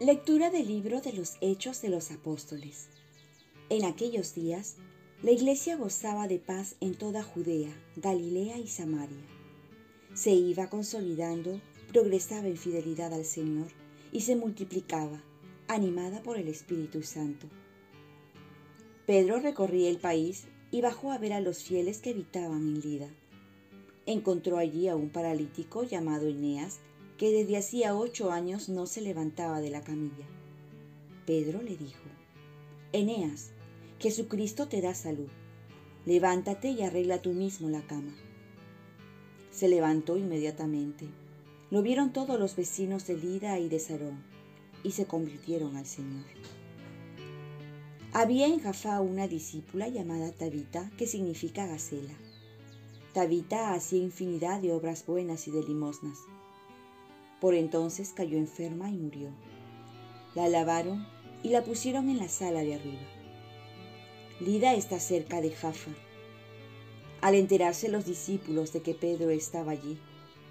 Lectura del libro de los Hechos de los Apóstoles. En aquellos días, la iglesia gozaba de paz en toda Judea, Galilea y Samaria. Se iba consolidando, progresaba en fidelidad al Señor y se multiplicaba, animada por el Espíritu Santo. Pedro recorría el país y bajó a ver a los fieles que habitaban en Lida. Encontró allí a un paralítico llamado Eneas, que desde hacía ocho años no se levantaba de la camilla. Pedro le dijo, Eneas, Jesucristo te da salud. Levántate y arregla tú mismo la cama. Se levantó inmediatamente. Lo vieron todos los vecinos de Lida y de Sarón, y se convirtieron al Señor. Había en Jafá una discípula llamada Tabita, que significa gacela. Tabita hacía infinidad de obras buenas y de limosnas. Por entonces cayó enferma y murió. La lavaron y la pusieron en la sala de arriba. Lida está cerca de Jaffa. Al enterarse los discípulos de que Pedro estaba allí,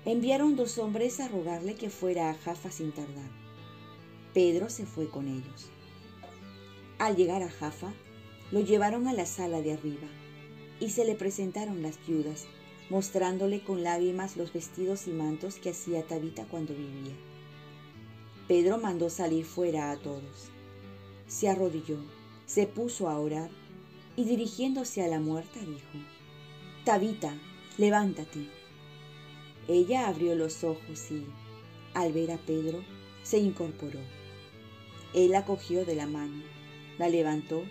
enviaron dos hombres a rogarle que fuera a Jaffa sin tardar. Pedro se fue con ellos. Al llegar a Jaffa, lo llevaron a la sala de arriba y se le presentaron las viudas mostrándole con lágrimas los vestidos y mantos que hacía Tabita cuando vivía. Pedro mandó salir fuera a todos. Se arrodilló, se puso a orar y dirigiéndose a la muerta dijo, Tabita, levántate. Ella abrió los ojos y, al ver a Pedro, se incorporó. Él la cogió de la mano, la levantó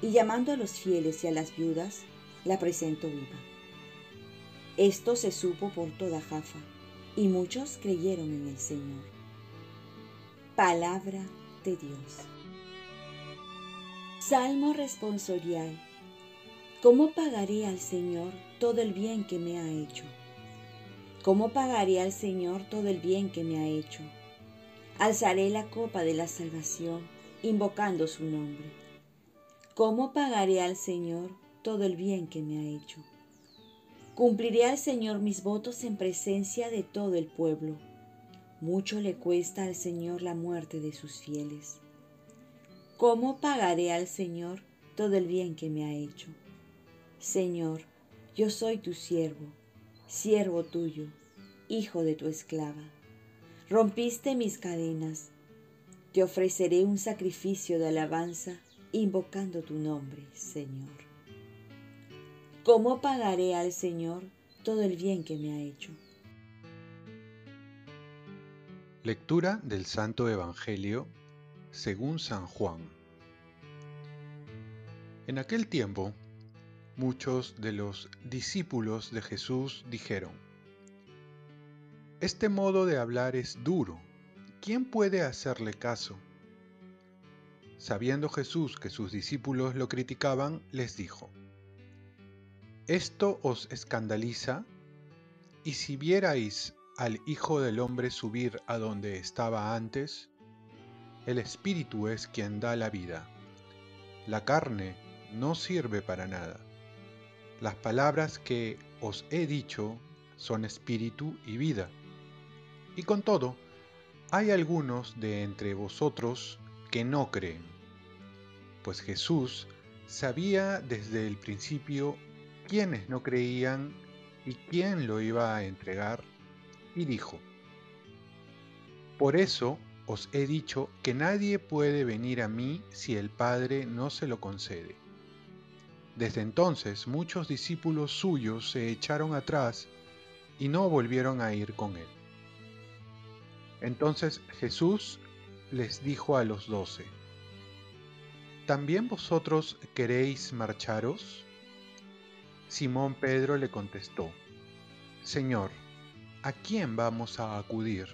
y llamando a los fieles y a las viudas, la presentó viva. Esto se supo por toda Jaffa, y muchos creyeron en el Señor. Palabra de Dios. Salmo responsorial. ¿Cómo pagaré al Señor todo el bien que me ha hecho? ¿Cómo pagaré al Señor todo el bien que me ha hecho? Alzaré la copa de la salvación, invocando su nombre. ¿Cómo pagaré al Señor todo el bien que me ha hecho? Cumpliré al Señor mis votos en presencia de todo el pueblo. Mucho le cuesta al Señor la muerte de sus fieles. ¿Cómo pagaré al Señor todo el bien que me ha hecho? Señor, yo soy tu siervo, siervo tuyo, hijo de tu esclava. Rompiste mis cadenas. Te ofreceré un sacrificio de alabanza, invocando tu nombre, Señor. ¿Cómo pagaré al Señor todo el bien que me ha hecho? Lectura del Santo Evangelio según San Juan. En aquel tiempo, muchos de los discípulos de Jesús dijeron, Este modo de hablar es duro, ¿quién puede hacerle caso? Sabiendo Jesús que sus discípulos lo criticaban, les dijo, esto os escandaliza, y si vierais al Hijo del Hombre subir a donde estaba antes, el Espíritu es quien da la vida. La carne no sirve para nada. Las palabras que os he dicho son espíritu y vida. Y con todo, hay algunos de entre vosotros que no creen, pues Jesús sabía desde el principio quienes no creían y quién lo iba a entregar, y dijo, Por eso os he dicho que nadie puede venir a mí si el Padre no se lo concede. Desde entonces muchos discípulos suyos se echaron atrás y no volvieron a ir con él. Entonces Jesús les dijo a los doce, ¿También vosotros queréis marcharos? Simón Pedro le contestó, Señor, ¿a quién vamos a acudir?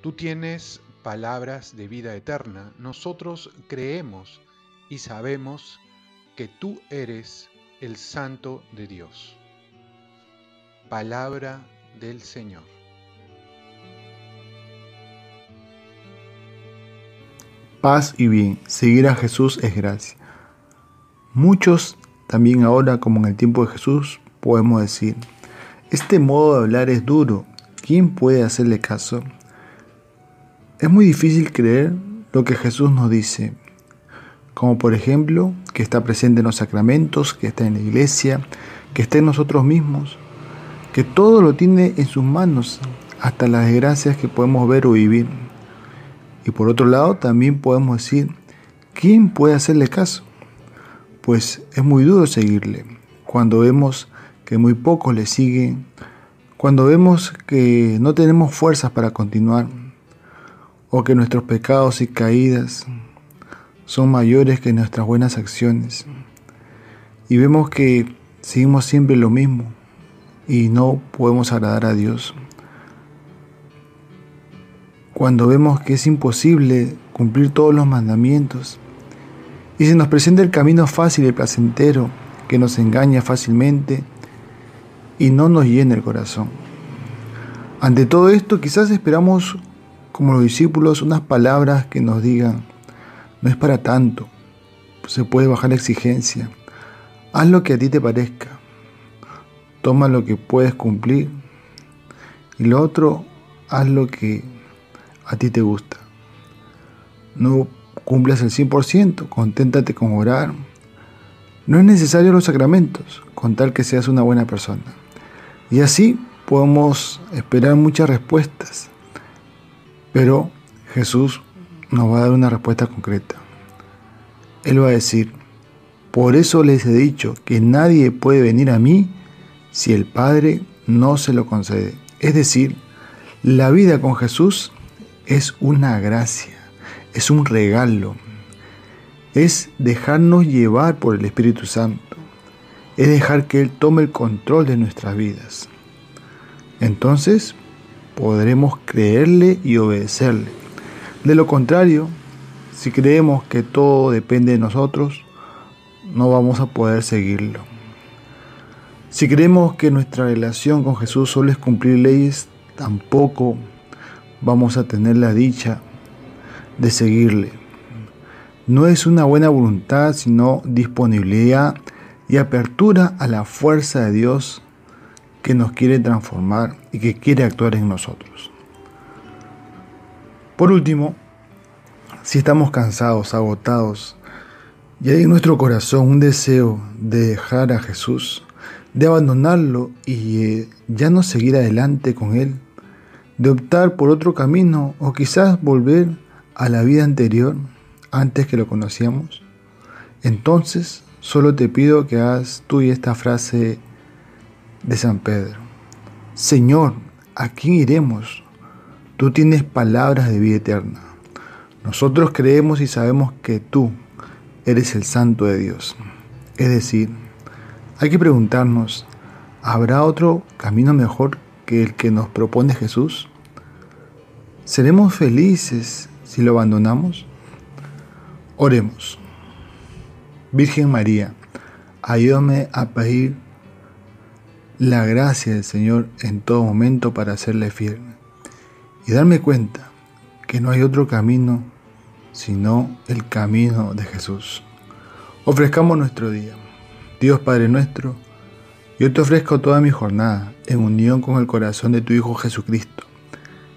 Tú tienes palabras de vida eterna, nosotros creemos y sabemos que tú eres el Santo de Dios. Palabra del Señor. Paz y bien, seguir a Jesús es gracia. Muchos también ahora, como en el tiempo de Jesús, podemos decir, este modo de hablar es duro, ¿quién puede hacerle caso? es muy difícil creer lo que Jesús nos dice, como por ejemplo que está presente en los sacramentos, que está en la iglesia, que está en nosotros mismos, que todo lo tiene en sus manos, hasta las desgracias que podemos ver o vivir. Y por otro lado, también podemos decir, ¿quién puede hacerle caso? Pues es muy duro seguirle. Cuando vemos que muy pocos le siguen, cuando vemos que no tenemos fuerzas para continuar, o que nuestros pecados y caídas son mayores que nuestras buenas acciones, y vemos que seguimos siempre lo mismo y no podemos agradar a Dios. Cuando vemos que es imposible cumplir todos los mandamientos y se nos presenta el camino fácil y placentero que nos engaña fácilmente y no nos llena el corazón. Ante todo esto quizás esperamos como los discípulos unas palabras que nos digan, no es para tanto, se puede bajar la exigencia, Haz lo que a ti te parezca. Toma lo que puedes cumplir. Y lo otro, haz lo que a ti te gusta. No cumplas el 100%, conténtate con orar. No es necesario los sacramentos, con tal que seas una buena persona. Y así podemos esperar muchas respuestas. Pero Jesús nos va a dar una respuesta concreta. Él va a decir, por eso les he dicho que nadie puede venir a mí si el Padre no se lo concede. Es decir, la vida con Jesús es una gracia, es un regalo, es dejarnos llevar por el Espíritu Santo, es dejar que Él tome el control de nuestras vidas. Entonces podremos creerle y obedecerle. De lo contrario, si creemos que todo depende de nosotros, no vamos a poder seguirlo. Si creemos que nuestra relación con Jesús solo es cumplir leyes, tampoco vamos a tener la dicha de seguirle. No es una buena voluntad, sino disponibilidad y apertura a la fuerza de Dios que nos quiere transformar y que quiere actuar en nosotros. Por último, si estamos cansados, agotados, y hay en nuestro corazón un deseo de dejar a Jesús, de abandonarlo y eh, ya no seguir adelante con Él, de optar por otro camino o quizás volver a la vida anterior antes que lo conocíamos, entonces solo te pido que hagas tú y esta frase de San Pedro. Señor, ¿a quién iremos? Tú tienes palabras de vida eterna. Nosotros creemos y sabemos que tú, eres el santo de Dios. Es decir, hay que preguntarnos, ¿habrá otro camino mejor que el que nos propone Jesús? ¿Seremos felices si lo abandonamos? Oremos. Virgen María, ayúdame a pedir la gracia del Señor en todo momento para hacerle fiel y darme cuenta que no hay otro camino sino el camino de Jesús. Ofrezcamos nuestro día. Dios Padre nuestro, yo te ofrezco toda mi jornada en unión con el corazón de tu Hijo Jesucristo,